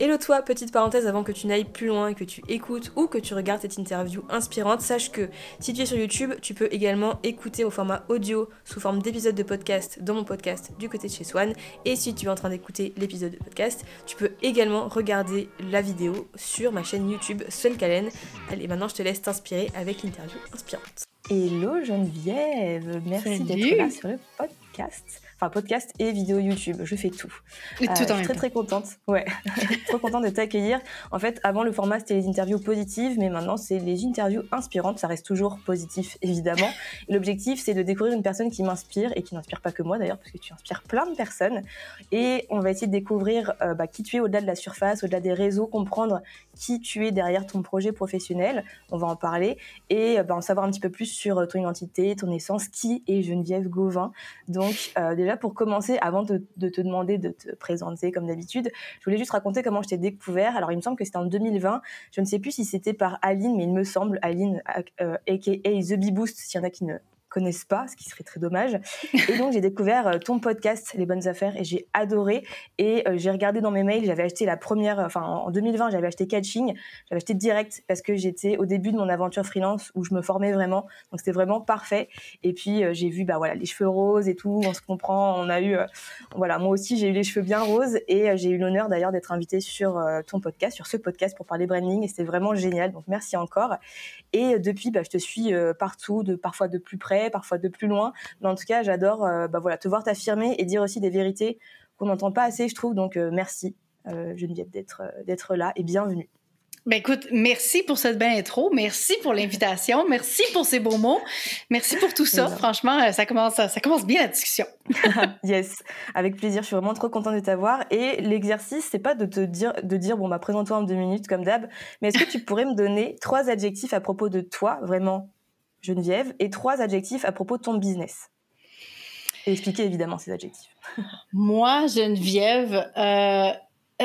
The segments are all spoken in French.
Hello toi, petite parenthèse avant que tu n'ailles plus loin, que tu écoutes ou que tu regardes cette interview inspirante, sache que si tu es sur YouTube, tu peux également écouter au format audio sous forme d'épisode de podcast dans mon podcast du côté de chez Swan. Et si tu es en train d'écouter l'épisode de podcast, tu peux également regarder la vidéo sur ma chaîne YouTube Swan Calen. Allez, maintenant je te laisse t'inspirer avec l'interview inspirante. Hello Geneviève, merci d'être là sur le podcast enfin podcast et vidéo YouTube. Je fais tout. Et euh, je suis très très contente. Ouais, trop contente de t'accueillir. En fait, avant le format c'était les interviews positives, mais maintenant c'est les interviews inspirantes. Ça reste toujours positif évidemment. L'objectif c'est de découvrir une personne qui m'inspire et qui n'inspire pas que moi d'ailleurs, parce que tu inspires plein de personnes. Et on va essayer de découvrir euh, bah, qui tu es au-delà de la surface, au-delà des réseaux, comprendre qui tu es derrière ton projet professionnel. On va en parler et bah, en savoir un petit peu plus sur ton identité, ton essence, qui est Geneviève Gauvin? Donc euh, déjà pour commencer, avant de, te demander de te présenter comme d'habitude, je voulais juste raconter comment je t'ai découvert. Alors il me semble que c'était en 2020. Je ne sais plus si c'était par Aline, mais il me semble Aline, euh, aka The Bee Boost, s'il y en a qui ne connaissent pas, ce qui serait très dommage. Et donc j'ai découvert euh, ton podcast Les bonnes affaires et j'ai adoré. Et euh, j'ai regardé dans mes mails, j'avais acheté la première, enfin en 2020 j'avais acheté Catching, j'avais acheté direct parce que j'étais au début de mon aventure freelance où je me formais vraiment, donc c'était vraiment parfait. Et puis euh, j'ai vu bah voilà les cheveux roses et tout, on se comprend, on a eu, voilà moi aussi j'ai eu les cheveux bien roses et j'ai eu l'honneur d'ailleurs d'être invitée sur ton podcast, sur ce podcast pour parler branding et c'était vraiment génial. Donc merci encore. Et depuis bah, je te suis partout, de parfois de plus près parfois de plus loin. Mais en tout cas, j'adore euh, bah, voilà, te voir t'affirmer et dire aussi des vérités qu'on n'entend pas assez, je trouve. Donc, euh, merci, euh, Geneviève, d'être d'être là et bienvenue. Ben écoute, merci pour cette belle intro, merci pour l'invitation, merci pour ces beaux mots, merci pour tout ça. Franchement, ça commence, ça commence bien la discussion. yes, avec plaisir. Je suis vraiment trop contente de t'avoir. Et l'exercice, c'est pas de te dire, de dire bon bah présente-toi en deux minutes comme d'hab, mais est-ce que tu pourrais me donner trois adjectifs à propos de toi, vraiment? Geneviève, et trois adjectifs à propos de ton business. Et expliquer évidemment ces adjectifs. Moi, Geneviève, euh,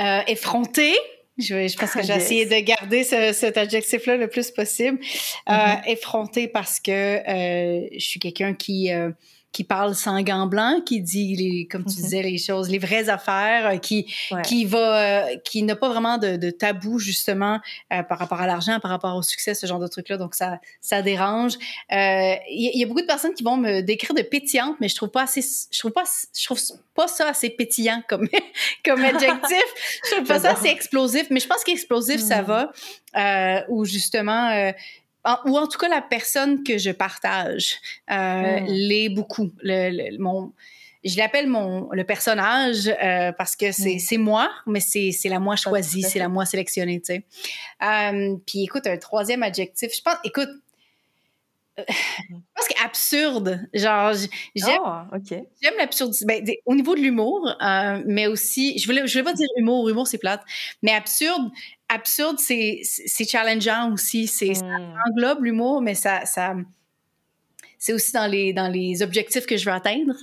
euh, effrontée. Je, je, pense que j'ai essayé de garder cet adjectif-là le plus possible. Euh, mm-hmm. effrontée parce que je suis quelqu'un qui qui parle sans gants blancs, qui dit, les, comme tu mhm. disais, les choses, les vraies affaires, euh, qui qui va, euh, qui n'a pas vraiment de, de, tabou justement euh, par rapport à l'argent, par rapport au succès, ce genre de trucs là. Donc ça, ça dérange. Il y, a beaucoup de personnes qui vont me décrire de pétillante, mais je trouve pas assez, je trouve pas, je trouve pas ça assez pétillant comme comme adjectif. je trouve pas ça assez explosif, mais je pense qu'explosif ça hmm. va. Euh, ou justement ou en tout cas la personne que je partage euh, hmm. l'est beaucoup. Le, mon, je l'appelle mon le personnage euh, parce que c'est, hmm. c'est moi, mais c'est, la moi choisie, c'est la moi sélectionnée, tu sais. Euh, puis écoute, un troisième adjectif, je pense, écoute, euh, je pense qu'absurde, genre j'aime oh, j'aime l'absurdité ben, au niveau de l'humour mais aussi je voulais je voulais pas dire humour humour c'est plate mais absurde absurde, c'est, challengeant aussi. C'est, Ça hmm. englobe l'humour, mais ça, ça c'est aussi dans les, dans les objectifs que je veux atteindre,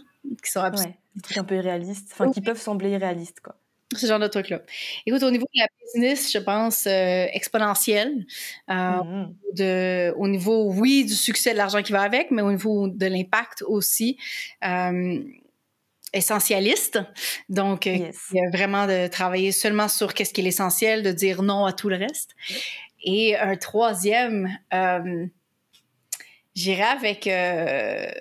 qui sont absurdes. des trucs un peu irréalistes, enfin, qui peuvent sembler irréalistes, quoi. Ce genre de trucs-là. Écoute, au niveau de la business, je pense euh, exponentielle. Euh, hmm. de, au niveau, oui, du succès, de l'argent qui va avec, mais au niveau de l'impact aussi. Euh, essentialiste. Donc, euh, il y a vraiment de travailler seulement sur qu'est-ce qui est l'essentiel, de dire non à tout le reste. Et un troisième, euh, j'irai avec euh,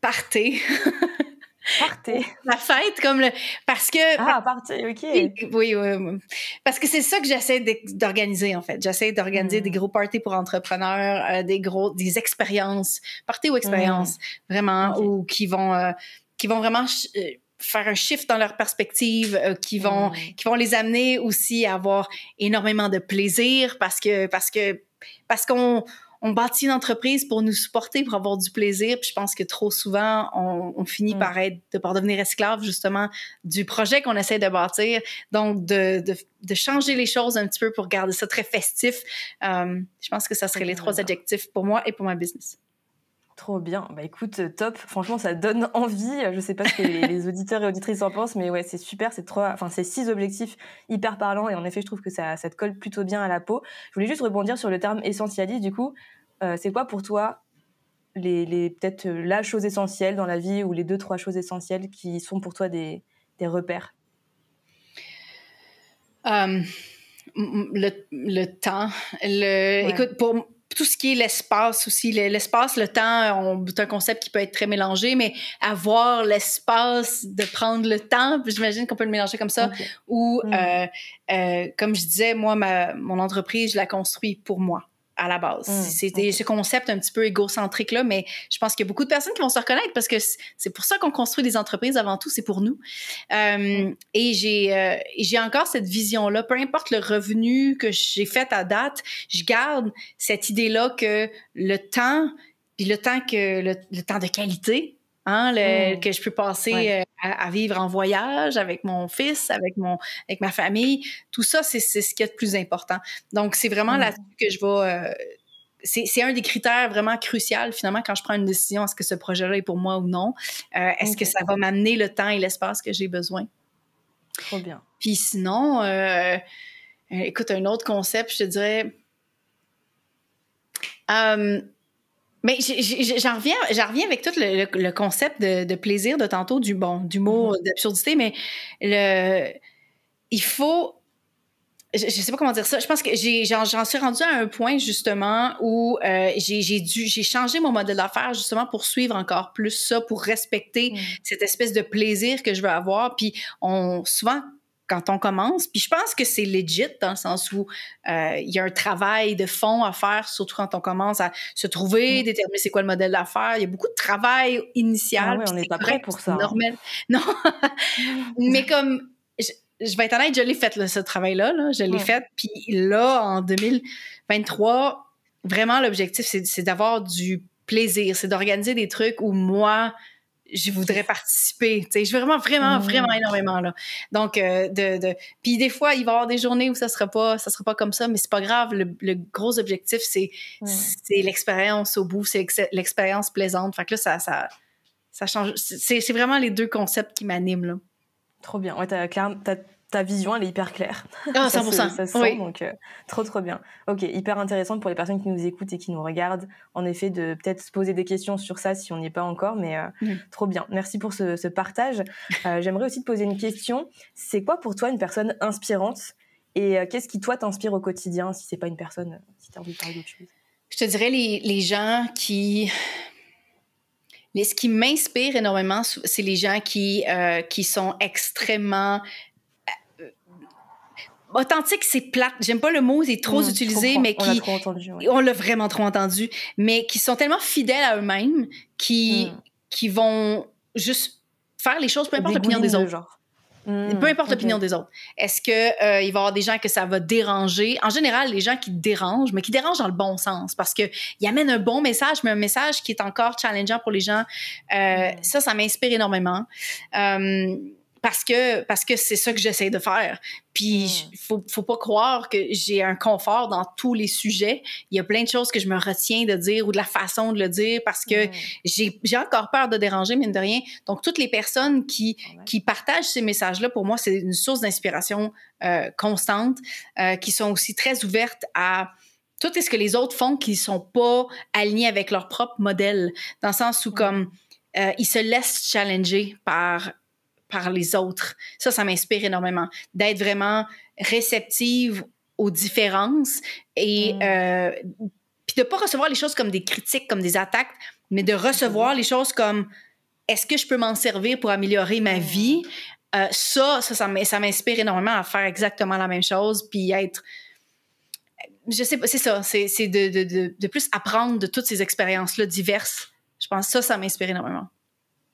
parté. La fête, comme le. Parce que. Ah, party, OK. Oui, oui, Parce que c'est ça que j'essaie d'organiser, en fait. J'essaie d'organiser des hmm. gros parties pour entrepreneurs, euh, des gros. des expériences. Parties ou expériences, hmm. vraiment, ou qui vont qui vont vraiment euh, faire un shift dans leur perspective, euh, qui vont mm. qui vont les amener aussi à avoir énormément de plaisir parce que parce que parce qu'on on bâtit une entreprise pour nous supporter, pour avoir du plaisir. Puis je pense que trop souvent, on, finit mm. par être, de, par devenir esclave justement du projet qu'on essaie de bâtir. Donc de, de, de, changer les choses un petit peu pour garder ça très festif. Euh, je pense que ça serait les trois adjectifs pour moi et pour ma business. Trop bien. Bah écoute, euh, top. Franchement, ça donne envie. Je sais pas ce que les, auditeurs et auditrices en pensent, mais ouais, c'est super. C'est trois, enfin, c'est six objectifs hyper parlants et en effet, je trouve que ça, ça te colle plutôt bien à la peau. Je voulais juste rebondir sur le terme essentialiste. Du coup, euh, c'est quoi pour toi les, les peut-être euh, la chose essentielle dans la vie ou les deux trois choses essentielles qui sont pour toi des, des repères? Euh, le, le, temps. Le, Écoute, pour tout ce qui est l'espace aussi, l'espace, le temps, c'est un concept qui peut être très mélangé, mais avoir l'espace de prendre le temps, j'imagine qu'on peut le mélanger comme ça, ou mm. euh, euh, comme je disais, moi, ma, mon entreprise, je la construis pour moi à la base. Mmh, c'est ce concept un petit peu égocentrique là, mais je pense qu'il y a beaucoup de personnes qui vont se reconnaître parce que c'est pour ça qu'on construit des entreprises avant tout, c'est pour nous. Euh, mmh. Et j'ai euh, j'ai encore cette vision là, peu importe le revenu que j'ai fait à date, je garde cette idée là que le temps puis le temps que le temps de qualité Hein, le, mmh. que je peux passer euh, à, vivre en voyage avec mon fils, avec mon, avec ma famille. Tout ça, c'est ce qui est le plus important. Donc, c'est vraiment mmh. là-dessus que je vais. Euh, c'est un des critères vraiment crucial finalement quand je prends une décision est-ce que ce projet-là est pour moi ou non? Euh, est-ce que ça va m'amener le temps et l'espace que j'ai besoin? Trop bien puis sinon écoute un autre concept je te dirais mais j'en reviens, j'en reviens avec tout le, concept de, plaisir de tantôt, du bon, d'humour, mm-hmm. d'absurdité, mais le, il faut, je, sais pas comment dire ça. Je pense que j'en suis rendue à un point justement où euh, j'ai dû, j'ai changé mon modèle d'affaires justement pour suivre encore plus ça, pour respecter mm. cette espèce de plaisir que je veux avoir. Puis on souvent quand on commence. Puis je pense que c'est legit dans le sens où euh, il y a un travail de fond à faire, surtout quand on commence à se trouver, mm. déterminer c'est quoi le modèle d'affaires. Il y a beaucoup de travail initial. Ah oui, on n'est pas prêt pour ça. Normal. Non. Mais comme je, vais être honnête, je l'ai fait ce travail-là. Là. Je l'ai fait. Puis là, en 2023, vraiment l'objectif, c'est d'avoir du plaisir, c'est d'organiser des trucs où moi, je voudrais participer. Tu sais, je veux vraiment, vraiment, vraiment énormément là. Donc, euh, de, de, puis des fois, il va y avoir des journées où ça sera pas, ça sera pas comme ça, mais c'est pas grave. Le, gros objectif, c'est, c'est l'expérience au bout, c'est l'expérience plaisante. Fait que là, ça, ça, ça change. C'est, c'est vraiment les deux concepts qui m'animent là. Trop bien. Ouais, t'as, t'as ta vision, elle est hyper claire. Ah, 100%. ça, ça sent, donc euh, trop, trop bien. Ok, hyper intéressant pour les personnes qui nous écoutent et qui nous regardent, en effet, de peut-être se poser des questions sur ça si on n'y est pas encore, mais euh, trop bien. Merci pour ce, partage. Euh, j'aimerais aussi te poser une question. C'est quoi pour toi une personne inspirante et qu'est-ce qui, toi, t'inspire au quotidien si c'est pas une personne, si tu as envie de parler d'autre chose? Je te dirais les, les gens qui mais ce qui m'inspire énormément, c'est les gens qui, qui sont extrêmement authentique, c'est plate. J'aime pas le mot, c'est trop mmh, utilisé, mais qui. On l'a vraiment trop entendu. Mais qui sont tellement fidèles à eux-mêmes, qui, mmh. qui vont juste faire les choses, peu importe l'opinion des autres. Genre. Mmh, peu importe l'opinion des autres. Est-ce que euh, il va y avoir des gens que ça va déranger? En général, les gens qui dérangent, mais qui dérangent dans le bon sens, parce que ils amènent un bon message, mais un message qui est encore challengeant pour les gens. Euh, ça, ça m'inspire énormément. Euh, parce que parce que c'est ça que j'essaie de faire. Puis il hmm. faut faut pas croire que j'ai un confort dans tous les sujets. Il y a plein de choses que je me retiens de dire ou de la façon de le dire parce que hmm. j'ai j'ai encore peur de déranger mine de rien. Donc toutes les personnes qui qui partagent ces messages là pour moi c'est une source d'inspiration euh, constante euh, qui sont aussi très ouvertes à tout ce que les autres font qui sont pas alignés avec leur propre modèle dans le sens où comme euh, ils se laissent challenger par par les autres. Ça, ça m'inspire énormément. D'être vraiment réceptive aux différences et mm. euh, puis de pas recevoir les choses comme des critiques, comme des attaques, mais de recevoir mm. les choses comme est-ce que je peux m'en servir pour améliorer ma mm. vie? Euh, ça, ça, ça m'inspire énormément à faire exactement la même chose, puis être je sais pas, c'est ça, c'est de, de, de, de, plus apprendre de toutes ces expériences-là diverses. Je pense que ça, ça m'inspire énormément.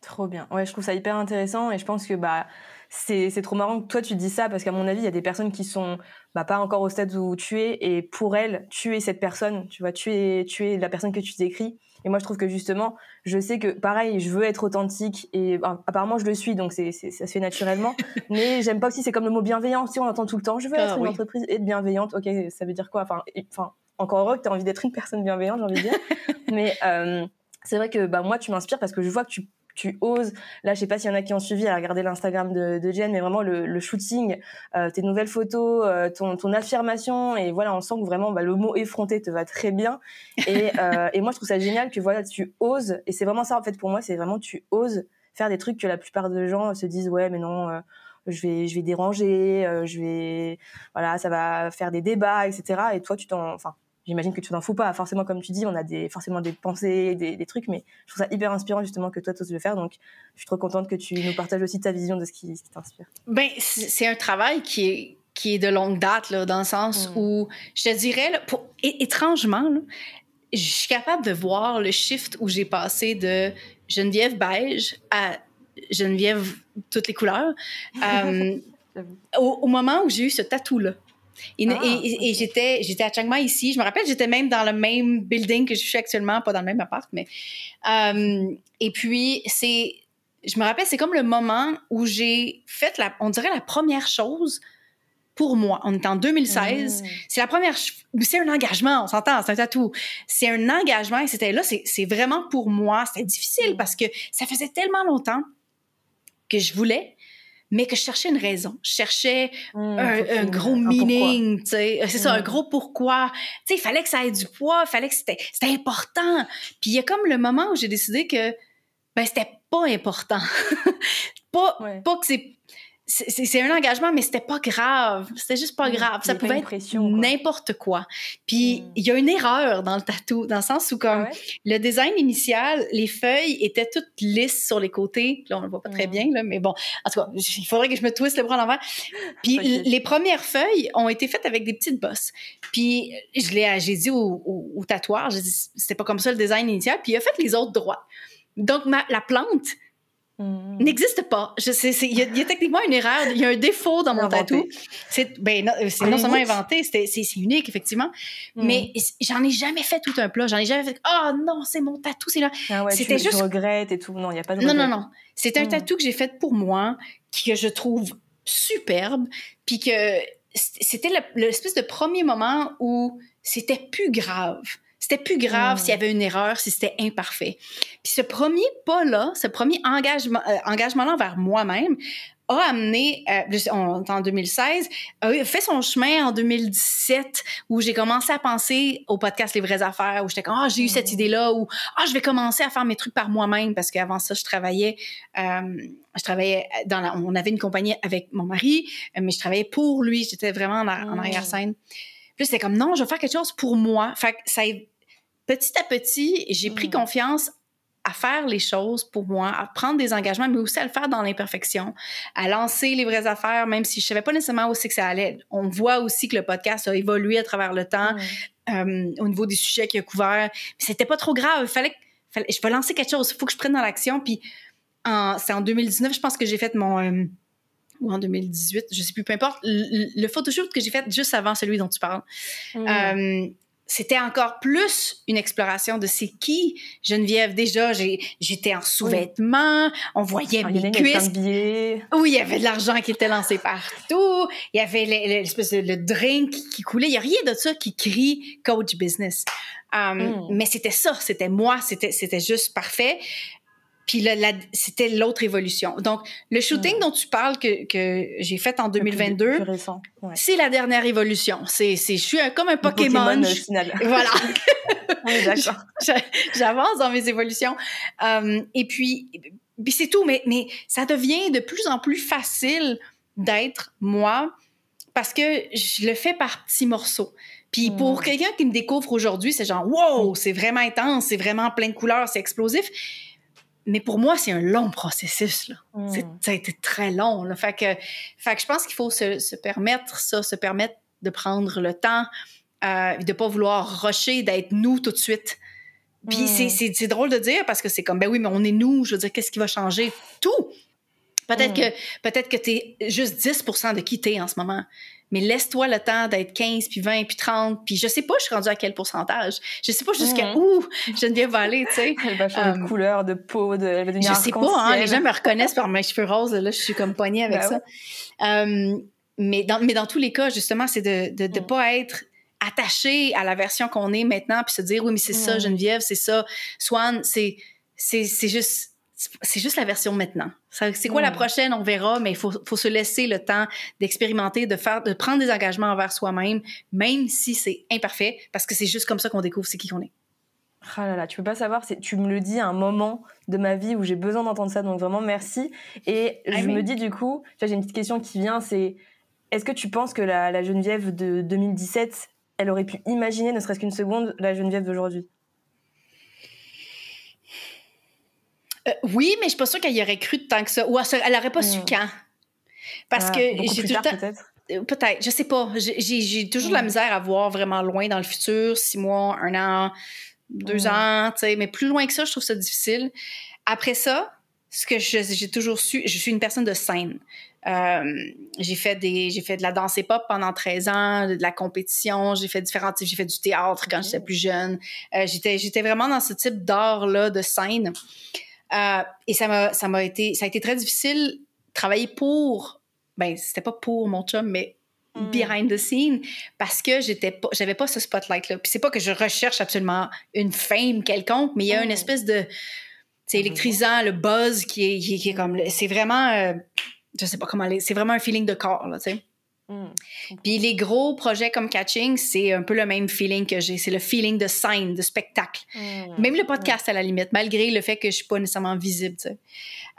Trop bien. Ouais, je trouve ça hyper intéressant et je pense que bah c'est trop marrant que toi tu dis ça parce qu'à mon avis il y a des personnes qui sont bah, pas encore au stade où tu es et pour elles tu es cette personne tu vois tu es tu es la personne que tu décris. Et moi je trouve que justement je sais que pareil je veux être authentique et bah, apparemment je le suis donc c'est ça se fait naturellement. Mais j'aime pas aussi c'est comme le mot bienveillant. Si on entend tout le temps je veux être ah une entreprise et bienveillante. Ok ça veut dire quoi? Enfin enfin encore heureux que tu as envie d'être une personne bienveillante j'ai envie de dire. Mais euh, c'est vrai que bah moi tu m'inspires parce que je vois que tu tu oses. Là, je sais pas s'il y en a qui ont suivi à regarder l'Instagram de, de Jen, mais vraiment le, shooting, euh, tes nouvelles photos, euh, ton, ton affirmation, et voilà, on sent que vraiment bah, le mot effronté te va très bien. Et, euh, et moi, je trouve ça génial que voilà, tu oses, et c'est vraiment ça en fait pour moi, c'est vraiment tu oses faire des trucs que la plupart des gens se disent ouais, mais non je vais, je vais déranger, je vais, voilà, ça va faire des débats, etc. Et toi, tu t'en, enfin, j'imagine que tu t'en fous pas. Forcément, comme tu dis, on a des, forcément des pensées, des, des trucs, mais je trouve ça hyper inspirant justement que toi, tu oses le faire. Donc, je suis trop contente que tu nous partages aussi ta vision de ce qui, qui t'inspire. Ben, c'est un travail qui est, qui est de longue date, là, dans le sens mm. où, je te dirais, là, pour, étrangement, là, je suis capable de voir le shift où j'ai passé de Geneviève beige à Geneviève toutes les couleurs euh, au, moment où j'ai eu ce tatou-là. Et, ah, et, j'étais, j'étais à Chiang Mai ici. Je me rappelle, j'étais même dans le même building que je suis actuellement, pas dans le même appart, mais. Euh, et puis, c'est. Je me rappelle, c'est comme le moment où j'ai fait, la, on dirait, la première chose pour moi. On est en 2016. Mmh. C'est la première. C'est un engagement, on s'entend, c'est un tatou. C'est un engagement et c'était là, c'est vraiment pour moi. C'était difficile mmh. parce que ça faisait tellement longtemps que je voulais, mais que je cherchais une raison. Je cherchais mmh, un, gros meaning, tu sais. C'est ça, un gros pourquoi. Tu sais, il fallait que ça ait du poids, il fallait que c'était important. Puis il y a comme le moment où j'ai décidé que ben c'était pas important. pas, pas que c'est c'est un engagement, mais c'était pas grave. C'était juste pas mm. grave. Ça pouvait être n'importe quoi. Puis mm. il y a une erreur dans le tatou, dans le sens où comme ah le design initial, les feuilles étaient toutes lisses sur les côtés. Là, on le voit pas très mm. bien, là, mais bon. En tout cas, il faudrait que je me twiste le bras à l'envers. Puis les premières feuilles ont été faites avec des petites bosses. Puis je l'ai, j'ai dit au, au, au tatoueur, j'ai dit c'était pas comme ça le design initial. Puis il a fait les autres droits. Donc ma, la plante Mm. n'existe pas. Il y, a techniquement une erreur, il y a un défaut dans mon tatou. C'est ben, non, non seulement inventé, c'est unique, effectivement, mm. mais j'en ai jamais fait tout un plat. J'en ai jamais fait Oh non, c'est mon tatou, c'est là. Ah ouais, C'était juste. Tu et tout. Non, il n'y a pas de. Non, non, non. C'est un mm. tatou que j'ai fait pour moi, que je trouve superbe, puis que c'était l'espèce de premier moment où c'était plus grave. C'était plus grave s'il y avait une erreur, si c'était imparfait. Puis ce premier pas-là, ce premier engagement, euh, engagement-là envers moi-même, a amené, euh, en 2016, a fait son chemin en 2017 où j'ai commencé à penser au podcast Les vraies affaires, où j'étais comme, ah, j'ai eu cette mmh. idée-là, ou ah, je vais commencer à faire mes trucs par moi-même parce qu'avant ça, je travaillais, euh, je travaillais dans la, on avait une compagnie avec mon mari, mais je travaillais pour lui, j'étais vraiment en, en mmh. arrière-scène. Puis c'était comme, non, je vais faire quelque chose pour moi. Fait que ça, petit à petit, j'ai pris mm. confiance à faire les choses pour moi, à prendre des engagements, mais aussi à le faire dans l'imperfection, à lancer les vraies affaires, même si je savais pas nécessairement où c'est que ça allait. On voit aussi que le podcast a évolué à travers le temps euh, au niveau des sujets qu'il a couverts. C'était pas trop grave. Il fallait, fallait, je vais lancer quelque chose. Il faut que je prenne dans l'action. Puis c'est en 2019, je pense que j'ai fait mon euh, ou en 2018, je sais plus, peu importe, le, photoshoot que j'ai fait juste avant celui dont tu parles. Mm. Euh, c'était encore plus une exploration de c'est qui Geneviève. Déjà, j'étais en sous-vêtements, on voyait mes cuisses. Oui, il y avait de l'argent qui était lancé partout, il y avait l'espèce de le drink qui coulait. Il y a rien de ça qui crie coach business. Um, mm. Mais c'était ça, c'était moi, c'était c'était juste parfait. Puis c'était l'autre évolution. Donc, le shooting dont tu parles que, que j'ai fait en 2022, c'est la dernière évolution. C'est, c'est, je suis comme un Pokémon. Pokémon euh, final. Voilà. d'accord. J'avance dans mes évolutions. Um, et puis, puis c'est tout. Mais, mais ça devient de plus en plus facile d'être moi parce que je le fais par petits morceaux. Puis pour hmm. quelqu'un qui me découvre aujourd'hui, c'est genre, wow, c'est vraiment intense, c'est vraiment plein de couleurs, c'est explosif mais pour moi, c'est un long processus. Là. Hmm. Ça a été très long. Là. Fait, que, fait que je pense qu'il faut se, se, permettre ça, se permettre de prendre le temps, euh, de pas vouloir rusher, d'être nous tout de suite. Puis hmm. c'est drôle de dire parce que c'est comme, ben oui, mais on est nous. Je veux dire, qu'est-ce qui va changer? Tout. Peut-être hmm. que, peut-être que tu es juste 10% de qui tu en ce moment mais laisse-toi le temps d'être 15, puis 20, puis 30, puis je sais pas je suis rendue à quel pourcentage. Je sais pas jusqu'à où Geneviève va aller, tu sais. Elle va changer de couleur, de peau, de, de Je sais pas, hein, les gens me reconnaissent par mes cheveux roses, là, je suis comme poignée avec ben ça. Euh, mais, dans, mais dans tous les cas, justement, c'est de ne de, de pas être attaché à la version qu'on est maintenant, puis se dire, oui, mais c'est ça, Geneviève, c'est ça, Swan, c'est c'est juste c'est juste la version maintenant. C'est quoi la prochaine, on verra, mais il faut, faut, se laisser le temps d'expérimenter, de faire, de prendre des engagements envers soi-même, même si c'est imparfait, parce que c'est juste comme ça qu'on découvre c'est qui qu'on est. Ah là là, tu peux pas savoir, tu me le dis à un moment de ma vie où j'ai besoin d'entendre ça, donc vraiment merci. Et je me dis du coup, j'ai une petite question qui vient, c'est est-ce que tu penses que la, la Geneviève de 2017, elle aurait pu imaginer, ne serait-ce qu'une seconde, la Geneviève d'aujourd'hui? Euh, Oui, mais je suis pas sûre qu'elle y aurait cru tant que ça. Ou elle n'aurait pas su hmm. quand. Parce ah, que j'ai tout le temps. Peut-être. Euh, peut-être, je sais pas. J'ai toujours de la hmm. misère à voir vraiment loin dans le futur, six mois, un an, deux ans, tu sais, mais plus loin que ça, je trouve ça difficile. Après ça, ce que j'ai toujours su, je suis une personne de scène. Euh, j'ai fait des j'ai fait de la danse hip-hop pendant 13 ans, de la compétition, j'ai fait différents types, j'ai fait du théâtre quand j'étais plus jeune. Euh, j'étais j'étais vraiment dans ce type d'art là de scène. Euh, et ça m'a ça m'a été ça a été très difficile travailler pour ben c'était pas pour mon chum mais hmm. behind the scene parce que j'étais pas j'avais pas ce spotlight là. Puis c'est pas que je recherche absolument une fame quelconque, mais il y a une hmm. espèce de c'est ah, électrisant, le buzz qui est, qui est comme c'est vraiment je sais pas comment aller. C'est vraiment un feeling de corps, là, tu sais. Hmm. Puis les gros projets comme Catching, c'est un peu le même feeling que j'ai. C'est le feeling de scène, de spectacle. Hmm. Même le podcast, à la limite, malgré le fait que je suis pas nécessairement visible.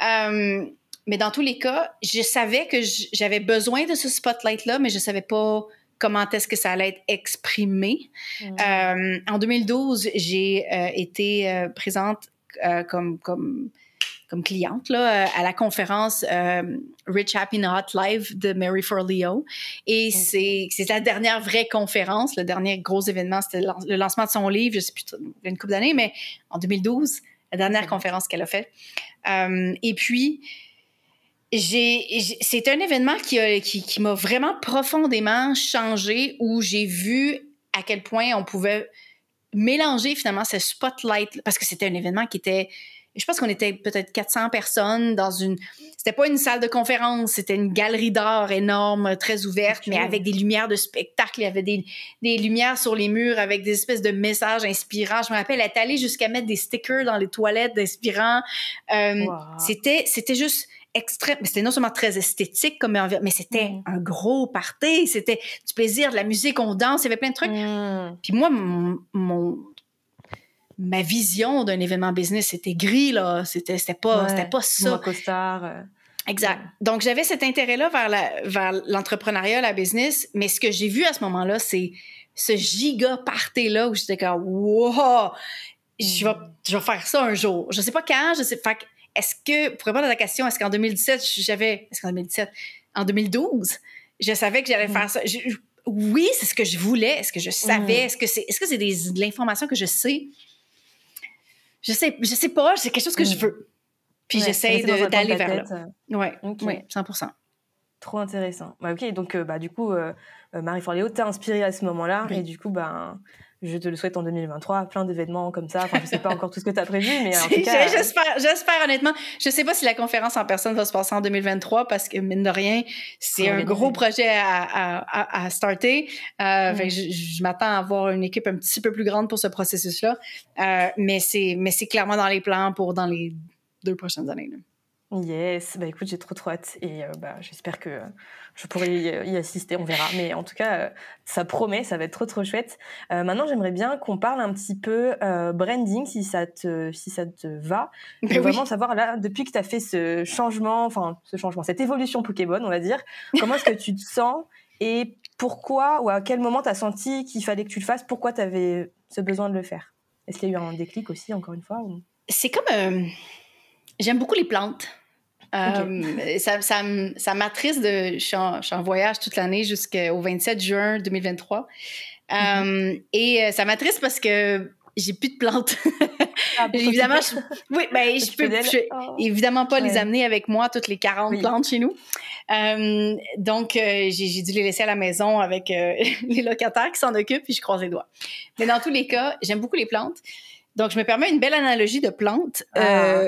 Euh, mais dans tous les cas, je savais que j'avais besoin de ce spotlight-là, mais je savais pas comment est-ce que ça allait être exprimé. Hmm. Euh, en 2012, j'ai euh, été présente comme, comme comme cliente là, euh, à la conférence euh, Rich Happy Not Live de Mary for Leo. Et c'est la dernière vraie conférence, le dernier gros événement, c'était le lancement de son livre, je sais plus, une couple d'années, mais en 2012, la dernière conférence qu'elle a faite. Euh, et puis, c'est un événement qui, qui, qui m'a vraiment profondément changé, où j'ai vu à quel point on pouvait mélanger finalement ce spotlight, parce que c'était un événement qui était je pense qu'on était peut-être 400 personnes dans une. C'était pas une salle de conférence, c'était une galerie d'art énorme, très ouverte, mais avec des lumières de spectacle. Il y avait des, des, lumières sur les murs avec des espèces de messages inspirants. Je me rappelle, elle est allée jusqu'à mettre des stickers dans les toilettes d'inspirants. Euh, C'était, c'était juste extrême. C'était non seulement très esthétique comme mais c'était mm. un gros party. C'était du plaisir, de la musique, on danse, il y avait plein de trucs. Mm. Puis moi, mon ma vision d'un événement business, c'était gris, là. C'était, c'était pas, c'était pas ça. Costard, euh, Exact. Donc, j'avais cet intérêt-là vers, la, vers l'entrepreneuriat, la business, mais ce que j'ai vu à ce moment-là, c'est ce giga party-là où j'étais comme, wow, je vais, je vais faire ça un jour. Je sais pas quand, je sais pas. Est-ce que, pour répondre à la question, est-ce qu'en 2017, j'avais, est-ce qu'en 2017, en 2012, je savais que j'allais mm. faire ça. oui, c'est ce que je voulais. Est-ce que je savais? Mm. Est-ce que c'est, est-ce que c'est des, de l'information que je sais? Je sais, je sais pas, c'est quelque chose que je mm. veux. Puis j'essaie d'aller vers là. Euh. Ouais, ouais, 100%. Trop intéressant. ok, donc euh, bah, du coup, euh, Marie Forléo t'a inspiré à ce moment-là. Et du coup, bah, je te le souhaite en 2023, plein d'événements comme ça. Enfin, je sais pas encore tout ce que tu as prévu, mais en tout cas. J'espère, j'espère honnêtement. Je sais pas si la conférence en personne va se passer en 2023 parce que, mine de rien, c'est un gros projet à, à, à, starter. Euh, mm. je, je m'attends à avoir une équipe un petit peu plus grande pour ce processus-là. Euh, mais c'est, mais c'est clairement dans les plans pour dans les deux prochaines années. Là. Yes, bah écoute, j'ai trop trop hâte et euh, bah, j'espère que je pourrai y, assister, on verra. Mais en tout cas, euh, ça promet, ça va être trop trop chouette. Euh, maintenant, j'aimerais bien qu'on parle un petit peu branding, si ça te, si ça te va. Je vraiment savoir là, depuis que tu as fait ce changement, enfin ce changement, cette évolution Pokémon, on va dire, comment est-ce que tu te sens et pourquoi ou à quel moment tu as senti qu'il fallait que tu le fasses, pourquoi tu avais ce besoin de le faire? Est-ce qu'il y a eu un déclic aussi, encore une fois C'est comme... J'aime beaucoup les plantes. Euh, ça, ça, ça m'attriste de. Je suis, en, voyage toute l'année jusqu'au 27 juin 2023. Euh, mm-hmm. et euh, ça m'attriste parce que j'ai plus de plantes. Ah, évidemment, je, oui, ben, je peux, oh. évidemment pas les amener avec moi toutes les 40 plantes chez nous. donc, j'ai dû les laisser à la maison avec les locataires qui s'en occupent, puis je croise les doigts. Mais dans tous les cas, j'aime beaucoup les plantes. Donc, je me permets une belle analogie de plantes. Ah,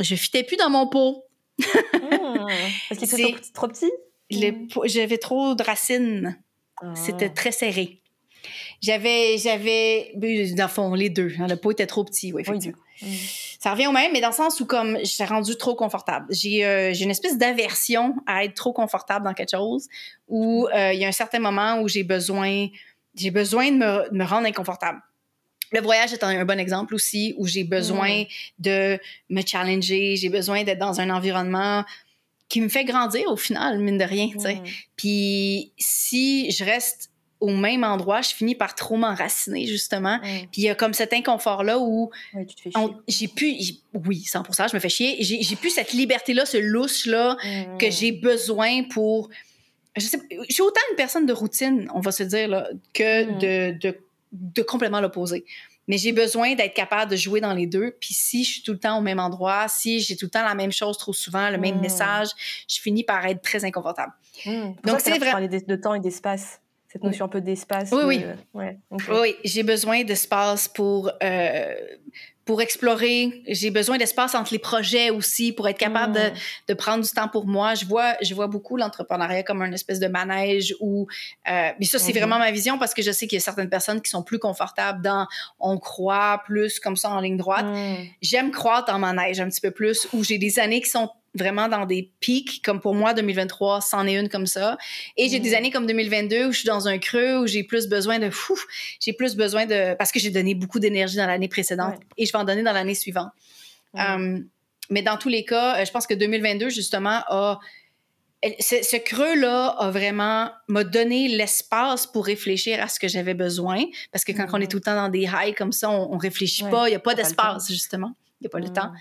je fitais plus dans mon pot. Hmm. parce qu'il était trop, petit? Hmm. J'avais trop de racines. Ah. C'était très serré. J'avais, j'avais, ben, dans le fond, les deux. Hein, le pot était trop petit, oui, effectivement. Hmm. Ça revient au même, mais dans le sens où, comme, j'ai rendu trop confortable. J'ai, euh, j'ai une espèce d'aversion à être trop confortable dans quelque chose où euh, il y a un certain moment où j'ai besoin, j'ai besoin de me, me rendre inconfortable. Le voyage est un, bon exemple aussi où j'ai besoin de me challenger, j'ai besoin d'être dans un environnement qui me fait grandir au final, mine de rien, sais. Puis si je reste au même endroit, je finis par trop m'enraciner, justement. Puis il y a comme cet inconfort-là où j'ai pu, oui, 100%, je me fais chier. J'ai plus cette liberté-là, ce louche-là que j'ai besoin pour. Je sais, je suis autant une personne de routine, on va se dire, là, que de, de, de complètement l'opposé mais j'ai besoin d'être capable de jouer dans les deux. Puis si je suis tout le temps au même endroit, si j'ai tout le temps la même chose trop souvent, le même message, je finis par être très inconfortable. Donc c'est vrai. de temps et d'espace cette notion un peu d'espace. Oui, oui. Ouais, Oui, j'ai besoin d'espace pour, euh, pour explorer. J'ai besoin d'espace entre les projets aussi pour être capable de, mm. de, prendre du temps pour moi. Je vois, je vois beaucoup l'entrepreneuriat comme une espèce de manège où, euh, mais ça, c'est mm-hmm. vraiment ma vision parce que je sais qu'il y a certaines personnes qui sont plus confortables dans on croit plus comme ça en ligne droite. Mm. J'aime croire dans manège un petit peu plus où j'ai des années qui sont vraiment dans des pics, comme pour moi, 2023, c'en est une comme ça. Et j'ai des mm. années comme 2022 où je suis dans un creux, où j'ai plus besoin de fou, j'ai plus besoin de, parce que j'ai donné beaucoup d'énergie dans l'année précédente et je vais en donner dans l'année suivante. Um, mais dans tous les cas, euh, je pense que 2022, justement, a, ce, creux-là a vraiment m'a donné l'espace pour réfléchir à ce que j'avais besoin parce que quand on est mm. tout le temps dans des highs comme ça, on, on réfléchit pas, il y a pas d'espace justement. Il n'y a pas le temps.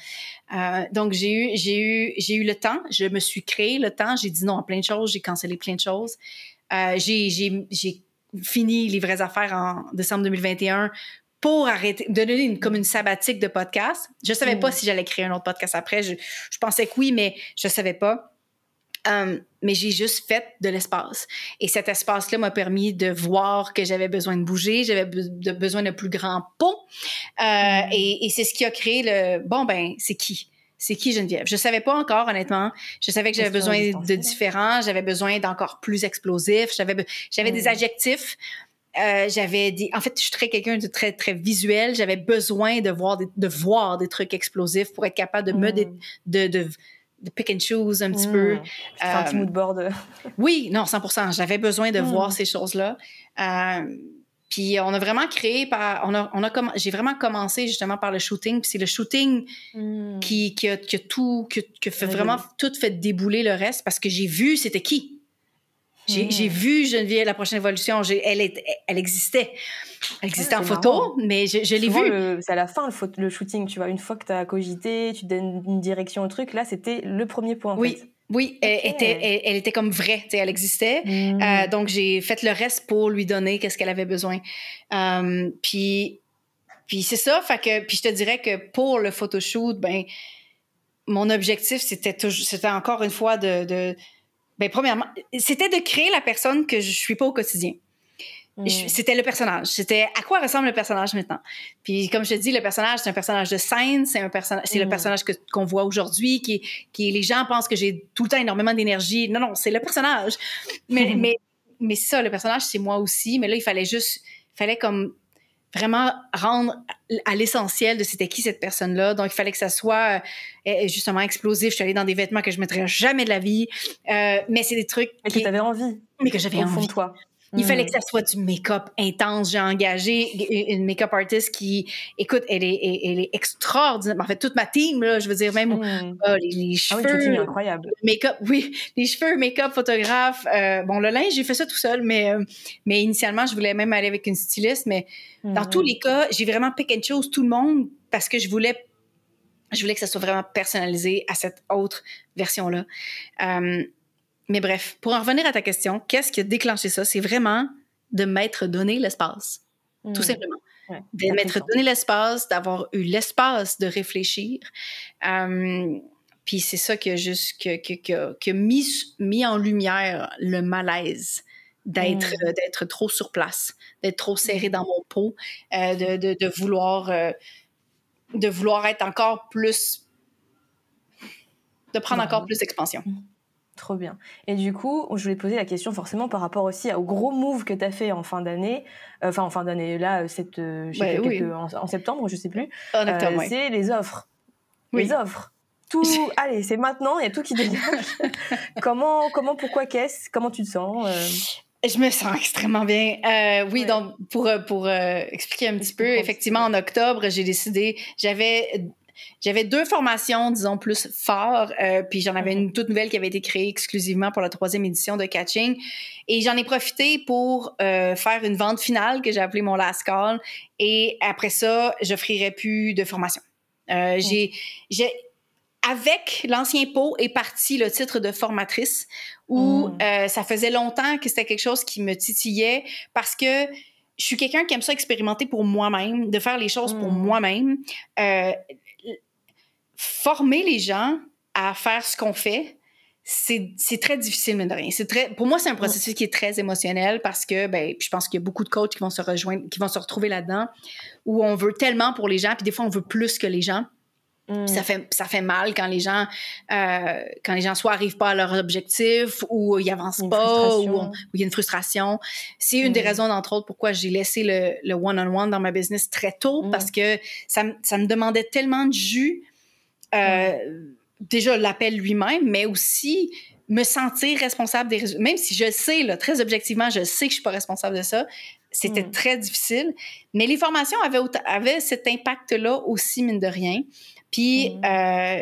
Euh, donc, j'ai eu, j'ai, eu, j'ai eu le temps. Je me suis créé le temps. J'ai dit non à plein de choses. J'ai cancellé plein de choses. Euh, j'ai, j'ai, j'ai fini les vraies affaires en décembre 2021 pour arrêter, donner une, comme une sabbatique de podcast. Je savais pas mm. si j'allais créer un autre podcast après. Je, je pensais que oui, mais je savais pas. Um, mais j'ai juste fait de l'espace. Et cet espace-là m'a permis de voir que j'avais besoin de bouger, j'avais besoin de plus grand pont. Euh, mm. et, et c'est ce qui a créé le... Bon, ben, c'est qui? C'est qui Geneviève? Je savais pas encore, honnêtement. Je savais que j'avais besoin de différents, j'avais besoin d'encore plus explosif, j'avais j'avais des mm. adjectifs. Euh, j'avais en fait, je suis très quelqu'un de très très visuel. J'avais besoin de voir des, de voir des trucs explosifs pour être capable de me mm. de, de de pick and choose un petit peu. Mmh. un petit mood board. oui, non, 100%. J'avais besoin de voir mmh. ces choses-là. Euh, puis on a vraiment créé par, on a, on a j'ai vraiment commencé justement par le shooting. Puis c'est le shooting mmh. qui, qui, a, tout, qui, qui fait vraiment tout fait débouler le reste parce que j'ai vu c'était qui. J'ai vu Geneviève, la prochaine évolution. Elle, est, elle existait. Elle existait en photo, mais je, je l'ai vu. C'est à la fin le, le, shooting, tu vois. Une fois que tu as cogité, tu donnes une direction au truc. Là, c'était le premier point. En oui. Fait. Oui, elle, était, elle, était comme vraie, elle existait. Mm. Euh, donc, j'ai fait le reste pour lui donner qu'est-ce qu'elle avait besoin. Euh, puis, puis c'est ça, fait que, puis je te dirais que pour le photoshoot, ben, mon objectif, c'était c'était encore une fois de, de ben, premièrement, c'était de créer la personne que je suis pas au quotidien. Mm. C'était le personnage. C'était à quoi ressemble le personnage maintenant? Puis comme je te dis, le personnage c'est un personnage de scène, c'est un personnage, c'est le mm. personnage que qu'on voit aujourd'hui, qui, qui les gens pensent que j'ai tout le temps énormément d'énergie. Non non, c'est le personnage. Mais mais mais ça, le personnage c'est moi aussi. Mais là il fallait juste, il fallait comme vraiment rendre à l'essentiel de c'était qui cette personne-là. Donc, il fallait que ça soit euh, justement explosif. Je suis allée dans des vêtements que je mettrais jamais de la vie. Euh, mais c'est des trucs... Mais que tu avais envie. Mais que j'avais envie. de toi. Il fallait que ça soit du make-up intense. J'ai engagé une make-up artist qui, écoute, elle est, elle est extraordinaire. En fait, toute ma team, là, je veux dire, même mm. oh, les, les, cheveux. Ah oui, incroyable. Make-up, oui, les cheveux, make-up, photographe. Euh, bon, le linge, j'ai fait ça tout seul, mais, euh, mais initialement, je voulais même aller avec une styliste. Mais dans tous les cas, j'ai vraiment pick and chose tout le monde parce que je voulais je voulais que ça soit vraiment personnalisé à cette autre version-là. Euh, mais bref, pour en revenir à ta question, qu'est-ce qui a déclenché ça? C'est vraiment de m'être donné l'espace. Tout hmm. simplement. de m'être donné l'espace, d'avoir eu l'espace de réfléchir. Euh, puis c'est ça qui a juste que, que, que, mis, mis en lumière le malaise d'être hmm. d'être trop sur place, d'être trop serré hmm. dans mon pot, euh, de, de, de, vouloir euh, de vouloir être encore plus de prendre encore plus d'expansion. Trop bien. Et du coup, je voulais poser la question forcément par rapport aussi au gros move que tu as fait en fin d'année, euh, enfin en fin d'année, là, euh, cette, euh, en, septembre, je sais plus. C'est les offres. Les offres. Tout, allez, c'est maintenant, il y a tout qui dégage. comment, comment, pourquoi, qu'est-ce? Comment tu te sens Je me sens extrêmement bien. Euh, oui, donc pour euh, pour euh, expliquer un petit peu, effectivement, en octobre, j'ai décidé, j'avais j'avais deux formations, disons, plus fortes, puis j'en avais une toute nouvelle qui avait été créée exclusivement pour la troisième édition de Catching. Et j'en ai profité pour faire une vente finale que j'ai appelée mon last call. Et après ça, j'offrirai plus de formation. J'ai, j'ai, avec l'ancien pot est parti le titre de formatrice où mm. euh, ça faisait longtemps que c'était quelque chose qui me titillait parce que je suis quelqu'un qui aime ça expérimenter pour moi-même, de faire les choses pour mm. moi-même. Euh, former les gens à faire ce qu'on fait, c'est très difficile, mais de rien. Très, pour moi, c'est un mm. processus qui est très émotionnel parce que, ben, je pense qu'il y a beaucoup de coachs qui vont se rejoindre, qui vont se retrouver là-dedans, où on veut tellement pour les gens, puis des fois, on veut plus que les gens. Ça, mm. fait, ça fait mal quand les gens, euh, quand les gens soit arrivent pas à leur objectif ou ils avancent pas ou il y a une frustration. C'est une des mm. raisons, entre autres, pourquoi j'ai laissé le, one-on-one dans ma business très tôt mm. parce que ça, ça, me demandait tellement de jus. Euh, déjà, l'appel lui-même, mais aussi me sentir responsable des résultats. Même si je sais, là, très objectivement, je sais que je suis pas responsable de ça, c'était très difficile. Mais les formations avaient, avaient cet impact-là aussi, mine de rien. Puis, mm. euh,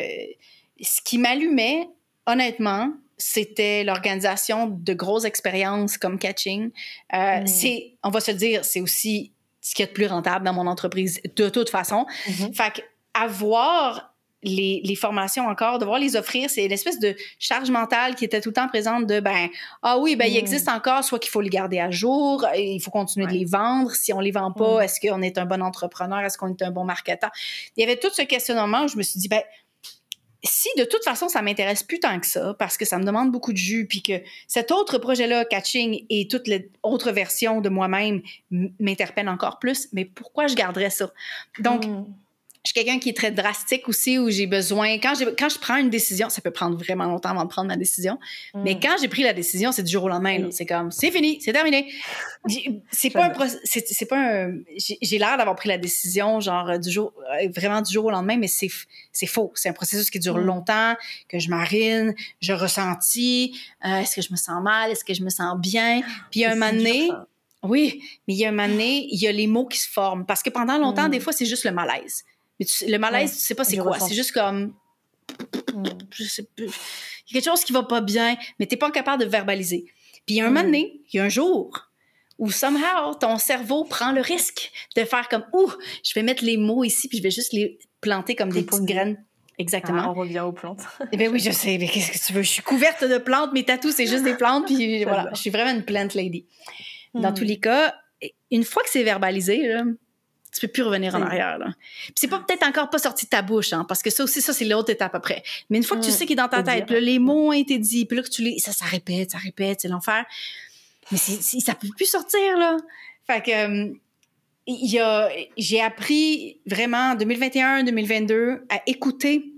ce qui m'allumait, honnêtement, c'était l'organisation de grosses expériences comme Catching. Euh, mm. C'est, on va se dire, c'est aussi ce qui est le plus rentable dans mon entreprise de toute façon. Mm-hmm. Fait qu'avoir les, les, formations encore, devoir les offrir, c'est l'espèce de charge mentale qui était tout le temps présente de ben ah oui, ben il mm. existe encore, soit qu'il faut les garder à jour, il faut continuer de les vendre. Si on les vend pas, mm. est-ce qu'on est un bon entrepreneur, est-ce qu'on est un bon marketeur Il y avait tout ce questionnement où je me suis dit ben si de toute façon ça m'intéresse plus tant que ça parce que ça me demande beaucoup de jus puis que cet autre projet-là, catching et toutes les autres versions de moi-même m'interpellent encore plus, mais pourquoi je garderais ça? Donc mm je suis quelqu'un qui est très drastique aussi, où j'ai besoin. Quand, quand je prends une décision, ça peut prendre vraiment longtemps avant de prendre ma décision. Mais mm. quand j'ai pris la décision, c'est du jour au lendemain. C'est comme, c'est fini, c'est terminé. C'est pas un. C'est pas un. J'ai l'air d'avoir pris la décision, genre, du jour, euh, vraiment du jour au lendemain, mais c'est faux. C'est un processus qui dure mm. longtemps, que je marine, je ressentis. Euh, est-ce que je me sens mal? Est-ce que je me sens bien? Puis, il y a un moment donné. Oui, mais il y a un moment donné, il y a les mots qui se forment. Parce que pendant longtemps, mm. des fois, c'est juste le malaise. Mais le malaise, tu sais pas c'est quoi. C'est juste comme. Hmm. Je sais plus. Il y a quelque chose qui va pas bien, mais t'es pas capable de verbaliser. Puis il y a un moment hmm. donné, il y a un jour où somehow ton cerveau prend le risque de faire comme ouh, je vais mettre les mots ici puis je vais juste les planter comme des petites graines. Exactement. Ah, on revient aux plantes. eh bien oui, je sais, mais qu'est-ce que tu veux? Je suis couverte de plantes, mes tatous, c'est juste des plantes, puis voilà, je suis vraiment une plant lady. Dans hmm. tous les cas, une fois que c'est verbalisé, là, tu peux plus revenir en arrière. Là. Puis c'est pas peut-être encore pas sorti de ta bouche, hein, parce que ça aussi, ça, c'est l'autre étape après. Mais une fois que tu sais qu'il est dans ta tête, là, les mots ont été dits, puis là que tu les... Ça, ça répète, ça répète, c'est l'enfer. Mais c'est, ça peut plus sortir, là. Fait que... Euh, il y a, j'ai appris vraiment en 2021-2022 à écouter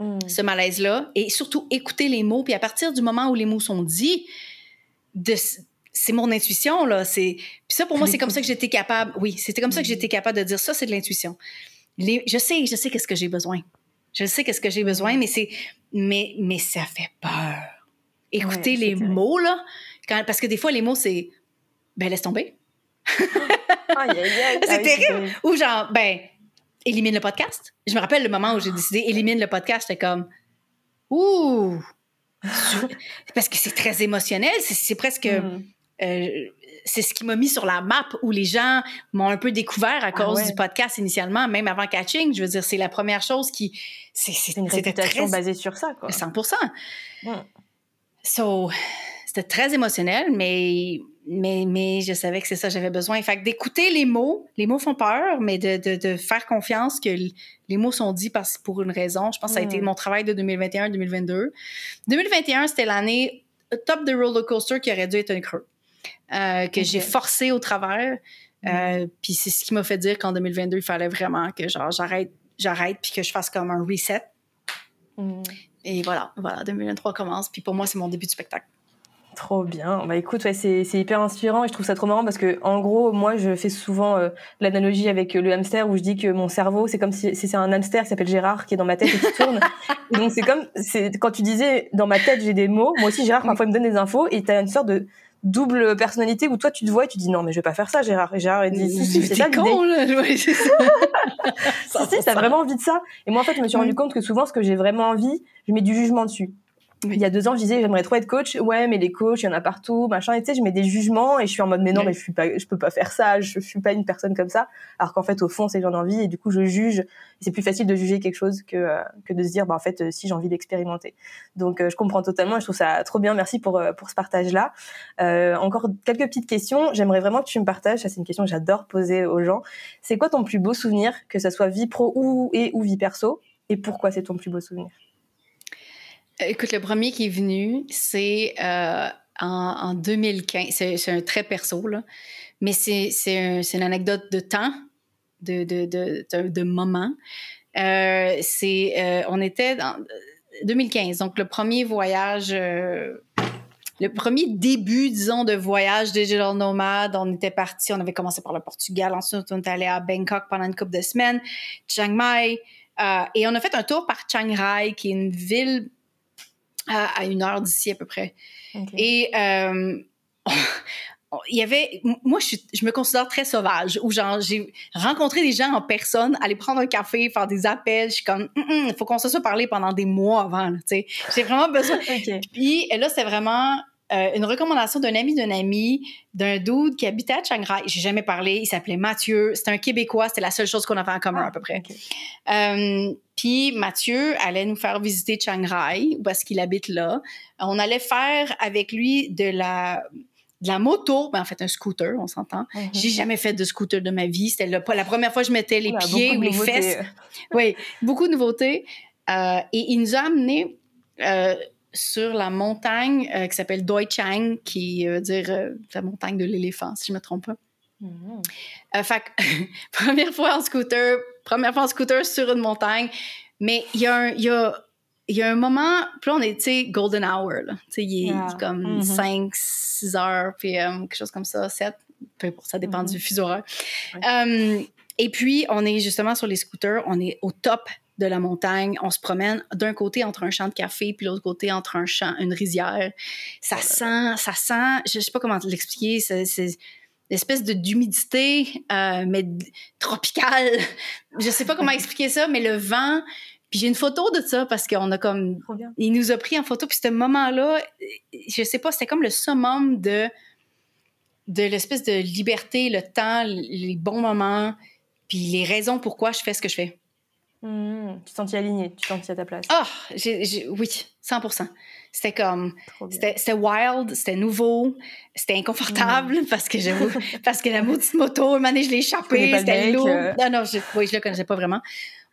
hmm. ce malaise-là et surtout écouter les mots. Puis à partir du moment où les mots sont dits, de, c'est mon intuition là. C'est puis ça pour moi c'est comme ça que j'étais capable oui c'était comme ça que j'étais capable de dire ça c'est de l'intuition. Je sais je sais qu'est-ce que j'ai besoin. Je sais qu'est-ce que j'ai besoin mais c'est mais mais ça fait peur. Écoutez les mots là parce que des fois les mots c'est ben laisse tomber. C'est terrible. ou genre ben élimine le podcast. Je me rappelle le moment où j'ai décidé élimine le podcast c'était comme ouh! Parce que c'est très émotionnel c'est presque hmm. Euh, c'est ce qui m'a mis sur la map où les gens m'ont un peu découvert à ah cause du podcast initialement, même avant Catching. Je veux dire, c'est la première chose qui. C'est une réputation très... basée sur ça, quoi. 100 So, c'était très émotionnel, mais, mais, mais je savais que c'est ça j'avais besoin. Fait d'écouter les mots, les mots font peur, mais de, de, de faire confiance que les mots sont dits parce, pour une raison. Je pense que ça a été mm. mon travail de 2021-2022. 2021, c'était l'année top de roller coaster qui aurait dû être un creux. Euh, que j'ai forcé au travers. Euh, mm. puis c'est ce qui m'a fait dire qu'en 2022, il fallait vraiment que genre j'arrête, j'arrête, puis que je fasse comme un reset. Mm. Et voilà, voilà, 2023 commence. Puis pour moi, c'est mon début de spectacle. Trop bien. Bah écoute, ouais, c'est, c'est hyper inspirant et je trouve ça trop marrant parce que en gros, moi, je fais souvent euh, l'analogie avec le hamster où je dis que mon cerveau, c'est comme si, c'est un hamster qui s'appelle Gérard qui est dans ma tête et qui tourne. donc c'est comme, c'est quand tu disais dans ma tête j'ai des mots. Moi aussi, Gérard parfois il me donne des infos et t'as une sorte de double personnalité où toi tu te vois et tu dis non mais je vais pas faire ça Gérard. Et Gérard il dit si si c'est ça l'idée. si si t'as vraiment envie de ça. Et moi en fait je me suis rendu compte que souvent ce que j'ai vraiment envie je mets du jugement dessus il y a deux ans, je disais j'aimerais trop être coach. Ouais, mais les coachs, il y en a partout, machin. Et tu sais, je mets des jugements et je suis en mode mais non, mais je suis pas, je peux pas faire ça. Je, suis pas une personne comme ça. Alors qu'en fait, au fond, c'est j'en ai envie et du coup, je juge. C'est plus facile de juger quelque chose que euh, que de se dire bah en fait, euh, si j'ai envie d'expérimenter. Donc, euh, je comprends totalement. Et je trouve ça trop bien. Merci pour pour ce partage là. encore quelques petites questions. J'aimerais vraiment que tu me partages. Ça, c'est une question que j'adore poser aux gens. C'est quoi ton plus beau souvenir, que ce soit vie pro ou et ou vie perso, et pourquoi c'est ton plus beau souvenir? Écoute, le premier qui est venu, c'est euh, en, 2015. C'est un très perso, là. Mais c'est une anecdote de temps, de, de, de, moment. Euh, c'est, euh, on était en 2015, donc le premier voyage, le premier début, disons, de voyage digital nomade. On était parti, on avait commencé par le Portugal, ensuite on est allé à Bangkok pendant une couple de semaines, Chiang Mai, et on a fait un tour par Chiang Rai, qui est une ville à, une heure d'ici à peu près. Et euh, il y avait moi je, je, me considère très sauvage où genre j'ai rencontré des gens en personne aller prendre un café faire des appels je suis comme il faut qu'on se soit parlé pendant des mois avant tu sais j'ai vraiment besoin puis là c'est vraiment euh, une recommandation d'un ami d'un ami, d'un dude qui habitait à Chiang Rai. J'ai jamais parlé. Il s'appelait Mathieu. C'était un Québécois. C'était la seule chose qu'on avait en commun à peu près. Euh, puis Mathieu allait nous faire visiter Chiang Rai parce qu'il habite là. On allait faire avec lui de la de la moto, ben en fait un scooter, on s'entend. Mm-hmm. J'ai jamais fait de scooter de ma vie. C'était la première fois que je mettais les pieds ou les fesses. oui, beaucoup de nouveautés. Euh, et il nous a amené sur la montagne euh, qui s'appelle Doi Chang, qui veut dire euh, la montagne de l'éléphant, si je ne me trompe pas. Mm fait première fois en scooter, première fois en scooter sur une montagne, mais il y a un, il y a, il y a un moment, puis là, on est, tu sais, golden hour. Tu sais, il est ah. comme 5, mm-hmm. 6 heures, puis quelque chose comme ça, 7, ça dépend mm-hmm. du fuseau horaire. et puis, on est justement sur les scooters, on est au top de la montagne. On se promène d'un côté entre un champ de café, puis l'autre côté entre un champ, une rizière. Ça sent, ça sent, je sais pas comment l'expliquer, c'est espèce de d'humidité, euh, mais tropicale. Je sais pas comment expliquer ça, mais le vent. Puis j'ai une photo de ça parce qu'on a comme, il nous a pris en photo. Puis ce moment-là, je sais pas, c'était comme le summum de de l'espèce de liberté, le temps, les bons moments, puis les raisons pourquoi je fais ce que je fais. Mmh, tu te sentis aligné, tu te sentis à ta place. Ah, oui, 100%. C'était comme, c'était wild, c'était nouveau, c'était inconfortable mmh. parce que j'avoue, parce que la maudite moto, un je l'ai échappé, c'était lourd. Euh. Non, non, je, oui, je le connaissais pas vraiment.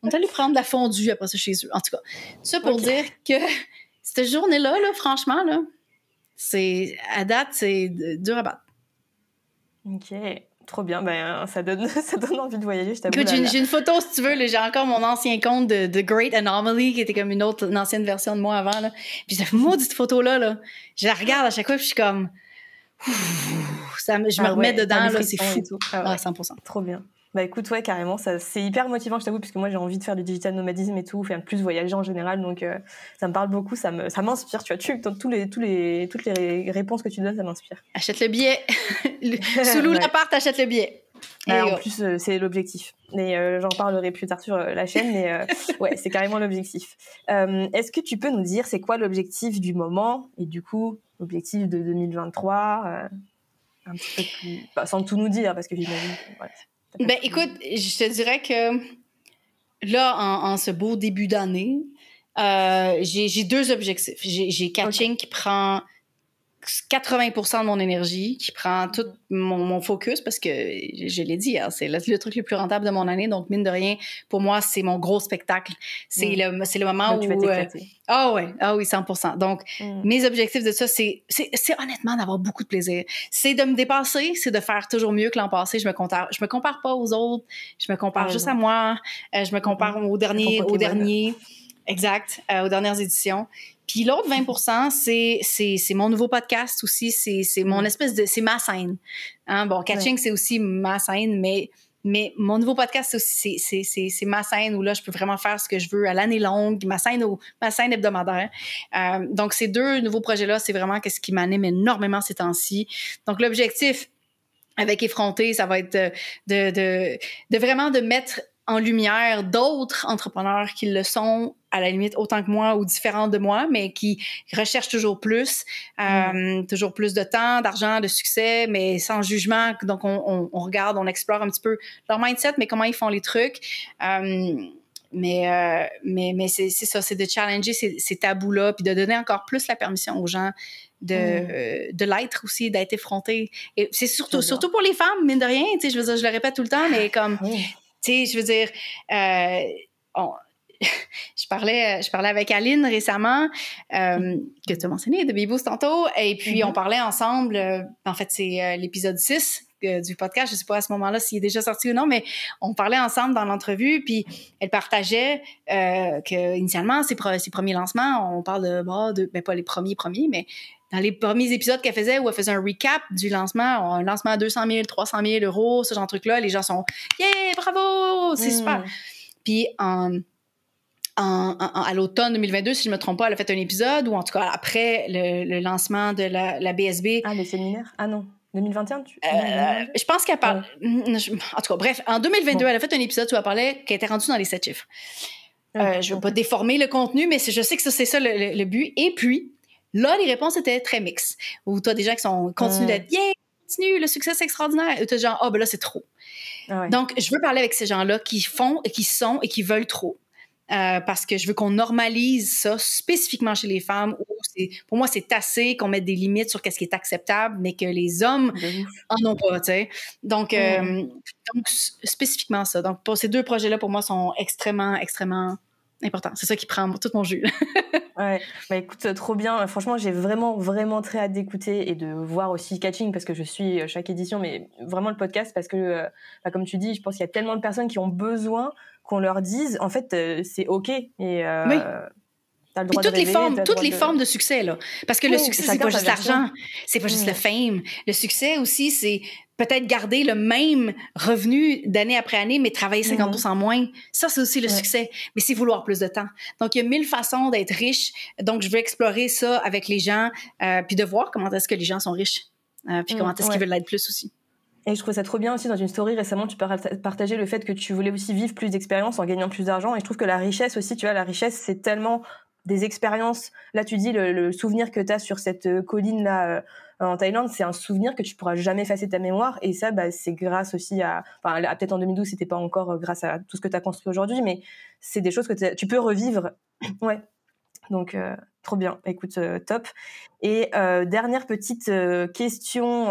On est allé prendre de la fondue après ça chez eux. En tout cas, ça pour dire que cette journée-là, là, franchement, là, c'est, à date, c'est dur à battre. OK. Trop bien, ben, ça, donne, ça donne envie de voyager, je t'avoue. J'ai une photo, si tu veux, j'ai encore mon ancien compte de The Great Anomaly, qui était comme une autre, une ancienne version de moi avant. Là. Puis cette maudite photo-là, là, je la regarde à chaque fois, puis je suis comme... Ça, je me ah remets dedans, là, c'est fou. Ah, 100%. Trop bien. Bah écoute, ouais, carrément, ça, c'est hyper motivant, je t'avoue, puisque moi j'ai envie de faire du digital nomadisme et tout, faire plus voyager en général, donc euh, ça me parle beaucoup, ça, me, ça m'inspire, tu vois, tu, tous les, tous les, toutes les réponses que tu donnes, ça m'inspire. Achète le billet. Sous l'appart, achète le billet. Bah, en plus, euh, c'est l'objectif. Mais euh, j'en parlerai plus tard sur la chaîne, mais ouais, c'est carrément l'objectif. est-ce que tu peux nous dire c'est quoi l'objectif du moment? Et du coup l'objectif de 2023 un petit peu plus, sans tout nous dire parce que j'imagine. Ben, écoute, je te dirais que là, en, ce beau début d'année, euh, j'ai deux objectifs. J'ai catching qui prend 80% de mon énergie, qui prend tout mon, focus parce que je, l'ai dit, hein, c'est le, truc le plus rentable de mon année. Donc, mine de rien, pour moi, c'est mon gros spectacle. C'est le, le moment où. Tu vas euh, ah ouais, ah oui, 100% Donc, mm. mes objectifs de ça, c'est honnêtement d'avoir beaucoup de plaisir. C'est de me dépasser, c'est de faire toujours mieux que l'an passé. Je me compare, je me compare pas aux autres, je me compare juste à moi, euh, je me compare mm. aux derniers, aux derniers. Exact, euh, aux dernières éditions. Puis l'autre 20 c'est, c'est, c'est mon nouveau podcast aussi, c'est, c'est mon espèce de... C'est ma scène. Hein? Bon, catching, c'est aussi ma scène, mais mais mon nouveau podcast, c'est ma scène où là, je peux vraiment faire ce que je veux à l'année longue, ma scène, ma scène hebdomadaire. Euh, donc, ces deux nouveaux projets-là, c'est vraiment ce qui m'anime énormément ces temps-ci. Donc, l'objectif avec Effronté, ça va être de, de, de vraiment de mettre en lumière d'autres entrepreneurs qui le sont à la limite autant que moi ou différents de moi, mais qui recherchent toujours plus, euh, mm. toujours plus de temps, d'argent, de succès, mais sans jugement. Donc on, on, regarde, on explore un petit peu leur mindset, mais comment ils font les trucs. Euh, mais euh, mais mais c'est ça, c'est de challenger ces, ces tabous-là, puis de donner encore plus la permission aux gens de, mm. de l'être aussi, d'être effronté. Et c'est surtout, surtout pour les femmes, mine de rien, tu sais, je veux dire, je le répète tout le temps, mais comme, tu sais, je veux dire, euh, je parlais, je parlais avec Aline récemment, euh, que tu as mentionné, de Bibos tantôt, et puis on mm-hmm. parlait ensemble, euh, en fait, c'est euh, l'épisode 6 du podcast, je sais pas à ce moment-là s'il est déjà sorti ou non, mais on parlait ensemble dans l'entrevue, puis elle partageait euh, que initialement ses, ses, premiers lancements, on parle de, bah, de ben pas les premiers premiers, mais dans les premiers épisodes qu'elle faisait, où elle faisait un recap du lancement, un lancement à 200 000, 300 000 euros, ce genre de truc-là, les gens sont « Yeah, bravo! C'est mm. super! » Puis en, en, à l'automne 2022, si je me trompe pas, elle a fait un épisode, ou en tout cas après le, lancement de la, la, BSB. Ah, le séminaire? Ah non. 2021, tu... Euh, je pense qu'elle parle. En tout cas, bref, en 2022, elle a fait un épisode où elle parlait qu'elle était rendue dans les sept chiffres. Euh, je ne veux pas déformer le contenu, mais je sais que c'est ça le, le, but. Et puis, Là, les réponses étaient très mixtes. Ou tu as des gens qui sont continuent d'être yeah, continue, le succès c'est extraordinaire. Et tu as genre ah ben là c'est trop. Ah Donc je veux parler avec ces gens-là qui font et qui sont et qui veulent trop. Euh, parce que je veux qu'on normalise ça spécifiquement chez les femmes où pour moi c'est assez qu'on mette des limites sur qu'est-ce qui est acceptable mais que les hommes en ont pas tu sais donc, euh, donc spécifiquement ça donc pour ces deux projets là pour moi sont extrêmement extrêmement important. C'est ça qui prend tout mon jus. ouais, bah écoute, trop bien. Franchement, j'ai vraiment, vraiment très hâte d'écouter et de voir aussi Catching parce que je suis euh, chaque édition, mais vraiment le podcast parce que, euh, bah, comme tu dis, je pense qu'il y a tellement de personnes qui ont besoin qu'on leur dise, en fait, euh, c'est OK. As le droit toutes les formes, toutes les formes de succès là, parce que le succès c'est pas juste l'argent, c'est pas juste le fame. Le succès aussi c'est peut-être garder le même revenu d'année après année, mais travailler 50 mhm. moins. Ça, c'est aussi le succès. Mais c'est vouloir plus de temps. Donc, il y a mille façons d'être riche. Donc, je veux explorer ça avec les gens, euh, puis de voir comment est-ce que les gens sont riches, euh, puis comment est-ce qu'ils veulent l'être plus aussi. Et je trouve ça trop bien aussi dans une story récemment, tu partager le fait que tu voulais aussi vivre plus d'expériences en gagnant plus d'argent. Et je trouve que la richesse aussi, tu vois, la richesse, c'est tellement des expériences. Là, tu dis le, souvenir que tu as sur cette euh, colline-là en Thaïlande, c'est un souvenir que tu pourras jamais effacer de ta mémoire. Et ça, bah, c'est grâce aussi à, enfin, peut-être en 2012, c'était pas encore euh, grâce à tout ce que tu as construit aujourd'hui, mais c'est des choses que tu peux revivre. ouais. Donc, euh, trop bien. Écoute, euh, top. Et dernière petite question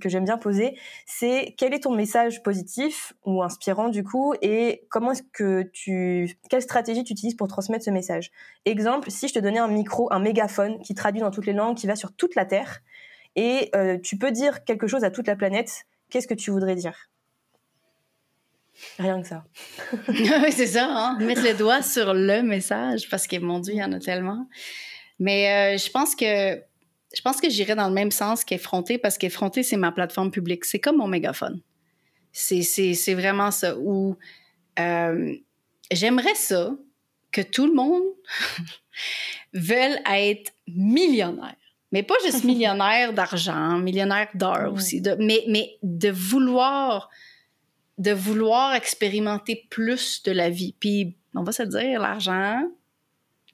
que j'aime bien poser, c'est quel est ton message positif ou inspirant du coup, et comment est-ce que tu, quelle stratégie tu utilises pour transmettre ce message? Exemple, si je te donnais un micro, un mégaphone qui traduit dans toutes les langues, qui va sur toute la terre, et euh, tu peux dire quelque chose à toute la planète. Qu'est-ce que tu voudrais dire? Rien que ça. oui, c'est ça, hein? mettre le doigt sur le message, parce que mon Dieu, il y en a tellement. Mais euh, je pense que je pense que j'irais dans le même sens qu'effronter, parce qu'effronter, c'est ma plateforme publique. C'est comme mon mégaphone. C'est vraiment ça. Où euh, j'aimerais ça que tout le monde veuille être millionnaire mais pas juste millionnaire d'argent, millionnaire d'heures aussi, de, mais, mais de vouloir de vouloir expérimenter plus de la vie. Puis, on va se dire, l'argent,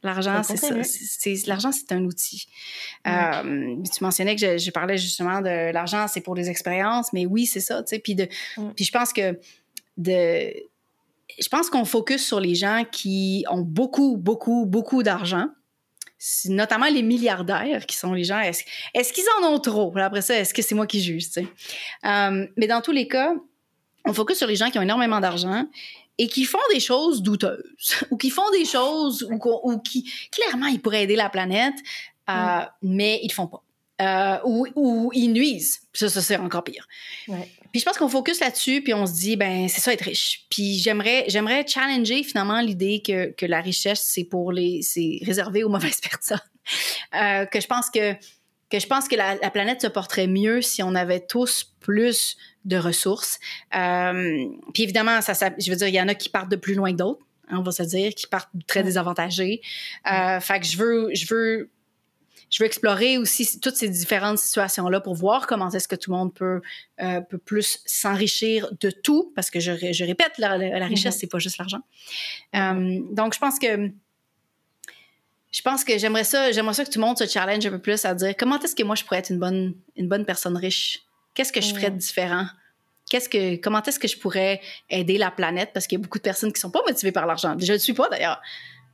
l'argent, c'est ça. C'est, l'argent, c'est un outil. Euh, tu mentionnais que je, parlais justement de l'argent, c'est pour les expériences, mais oui, c'est ça, tu sais. Puis, de, puis je pense que de, je pense qu'on focus sur les gens qui ont beaucoup, beaucoup, beaucoup d'argent notamment les milliardaires qui sont les gens, est-ce qu'ils en ont trop? Après ça, est-ce que c'est moi qui juge? Euh, mais dans tous les cas, on focus sur les gens qui ont énormément d'argent et qui font des choses douteuses ou qui font des choses ou, qui, clairement, ils pourraient aider la planète, euh, mm. mais ils le font pas. Euh, ou, ou, ils nuisent. Ça, ça c'est encore pire. Ouais. Puis je pense qu'on focus là-dessus, puis on se dit, ben c'est ça être riche. Puis j'aimerais, j'aimerais challenger finalement l'idée que, que la richesse c'est pour les, c'est réservé aux mauvaises personnes. Euh, que je pense que que je pense que la, planète se porterait mieux si on avait tous plus de ressources. Euh, puis évidemment, ça, ça, je veux dire, il y en a qui partent de plus loin que d'autres, hein, on va se dire, qui partent très désavantagés. Euh, fait que je veux, je veux je veux explorer aussi toutes ces différentes situations-là pour voir comment est-ce que tout le monde peut, euh, peut plus s'enrichir de tout, parce que je, je répète, la, la richesse, mm-hmm. c'est pas juste l'argent. Euh, donc, je pense que je pense que j'aimerais ça, j'aimerais ça que tout le monde se challenge un peu plus à dire comment est-ce que moi je pourrais être une bonne, une bonne personne riche? Qu'est-ce que je ferais de différent? Qu'est-ce que, comment est-ce que je pourrais aider la planète? Parce qu'il y a beaucoup de personnes qui sont pas motivées par l'argent. Je ne le suis pas d'ailleurs.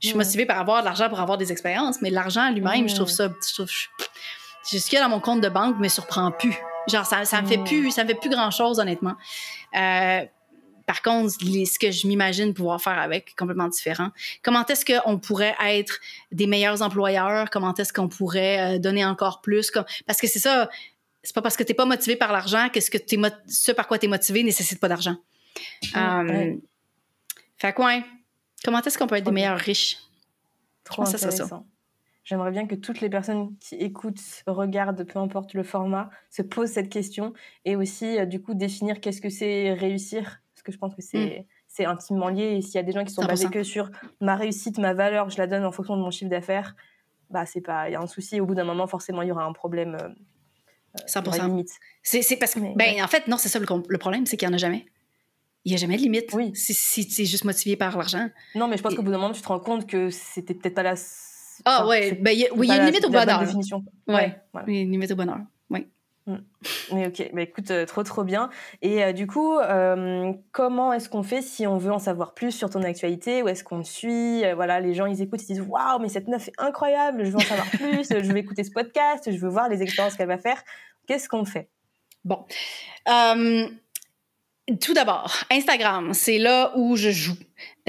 Je suis motivée par avoir de l'argent pour avoir des expériences, mais l'argent lui-même, je trouve ça. Je trouve, je, ce qu'il y a dans mon compte de banque me surprend plus. Genre, ça, ça me fait plus, ça me fait plus grand chose, honnêtement. Euh, par contre, ce que je m'imagine pouvoir faire avec est complètement différent. Comment est-ce qu'on pourrait être des meilleurs employeurs? Comment est-ce qu'on pourrait euh, donner encore plus? Parce que c'est ça, c'est pas parce que tu n'es pas motivé par l'argent que ce, que es ce par quoi tu es motivé nécessite pas d'argent. Euh, fait quoi? Comment est-ce qu'on peut être des meilleurs riches? Trop intéressant. J'aimerais bien que toutes les personnes qui écoutent, regardent, peu importe le format, se posent cette question et aussi, euh, du coup, définir qu'est-ce que c'est réussir. Que je pense que c'est. Mm. c'est intimement lié. Et s'il y a des gens qui sont basés que sur ma réussite, ma valeur, je la donne en fonction de mon chiffre d'affaires, bah c'est pas, il y a un souci. Au bout d'un moment, forcément, il y aura un problème. 100%. Euh, limite. C'est parce que, ben, en fait, non, c'est ça le, le problème, c'est qu'il n'y en a jamais il n'y a jamais de limite. Oui. Si, si tu es juste motivé par l'argent. Non, mais je pense qu'au bout d'un moment, tu te rends compte que c'était peut-être pas la. Ah ouais, ben, oui, il y a une limite au bonheur. Définition. Ouais, il y a une limite au bonheur. Mm. Mais ok, bah écoute, euh, trop trop bien. Et euh, du coup, euh, comment est-ce qu'on fait si on veut en savoir plus sur ton actualité? Où est-ce qu'on te suit? Voilà, les gens ils écoutent, ils disent waouh, mais cette meuf est incroyable, je veux en savoir plus, je veux écouter ce podcast, je veux voir les expériences qu'elle va faire. Qu'est-ce qu'on fait? Bon. Tout d'abord, Instagram, c'est là où je joue.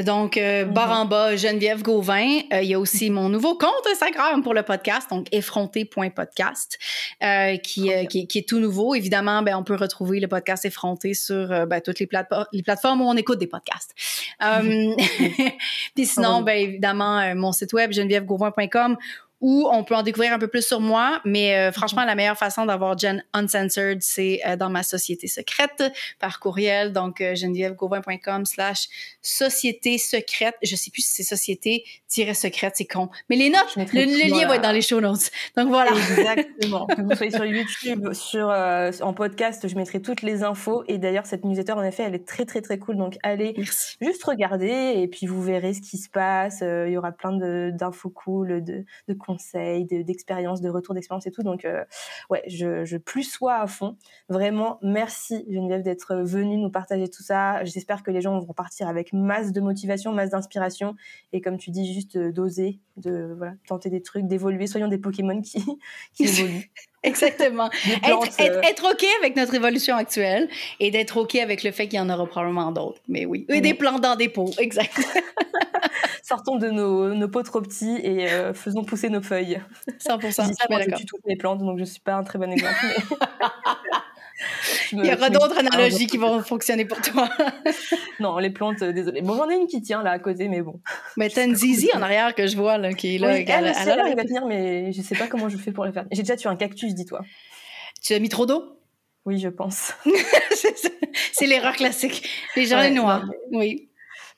Donc, euh, mhm. barre en bas, Geneviève Gauvin. Euh, il y a aussi mon nouveau compte Instagram pour le podcast, donc effronté.podcast, euh, qui, euh, qui, qui, est tout nouveau. Évidemment, ben, on peut retrouver le podcast Effronté sur ben, toutes les, les, plateformes où on écoute des podcasts. Puis sinon, ben, évidemment, mon site web, genevièvegauvin.com, ou on peut en découvrir un peu plus sur moi. Mais euh, franchement, la meilleure façon d'avoir Jen Uncensored, c'est euh, dans ma société secrète par courriel. Donc, euh, genevièvegauvin.com slash société secrète. Je sais plus si c'est société-secrète, c'est con. Mais les notes, le, lien va être dans les show notes. Donc voilà. Exactement. que vous soyez sur YouTube, sur, en podcast, je mettrai toutes les infos. Et d'ailleurs, cette newsletter, en effet, elle est très, très, très cool. Donc, allez juste regarder et puis vous verrez ce qui se passe. Il y aura plein d'infos cool, de, de conseils, d'expériences, de, retours d'expérience et tout. Donc, euh, ouais, je, je plus sois à fond. Vraiment, merci Geneviève d'être venue nous partager tout ça. J'espère que les gens vont partir avec masse de motivation, masse d'inspiration. Et comme tu dis, juste euh, d'oser, de voilà, tenter des trucs, d'évoluer. Soyons des Pokémon qui, qui évoluent. Exactement. être, euh, être, OK avec notre évolution actuelle et d'être OK avec le fait qu'il y en aura probablement d'autres. Mais oui. Et des plants dans des pots. Exact. sortons de nos, nos, pots trop petits et euh, faisons pousser nos feuilles. 100%. Je, ça, moi, je tue toutes les plantes, donc je ne suis pas un très bon exemple. Il y aura d'autres analogies qui vont fonctionner pour toi. non, les plantes, euh, désolé. Bon, j'en ai une qui tient là à côté, mais bon. Mais t'as une zizi en arrière que je vois là, qui est là. Oui, elle, elle, elle, elle, va tenir, mais je sais pas comment je fais pour la faire. J'ai déjà tué un cactus, dis-toi. Tu as mis trop d'eau? Oui, je pense. c'est l'erreur classique. Les gens ouais, noirs. Oui.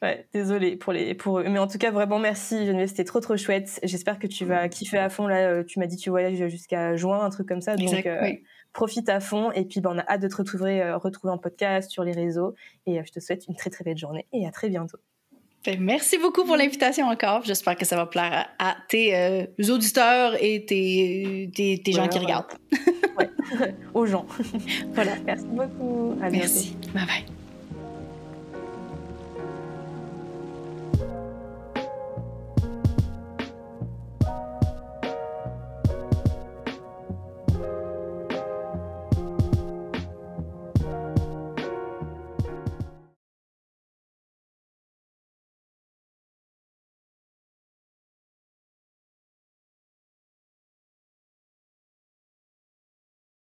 Ouais, désolée pour les pour eux. Mais en tout cas, vraiment merci Geneviève, c'était trop trop chouette. J'espère que tu vas kiffer à fond. Là, euh, tu m'as dit que tu voyages jusqu'à juin, un truc comme ça. Donc, euh, profite à fond. Et puis, ben, on a hâte de te retrouver, euh, retrouver en podcast sur les réseaux. Et je te souhaite une très très belle journée et à très bientôt. Ben, merci beaucoup pour l'invitation encore. J'espère que ça va plaire à, tes auditeurs et tes, tes, gens qui regardent. ouais. Aux gens. voilà. Merci beaucoup. À merci. Bye bye.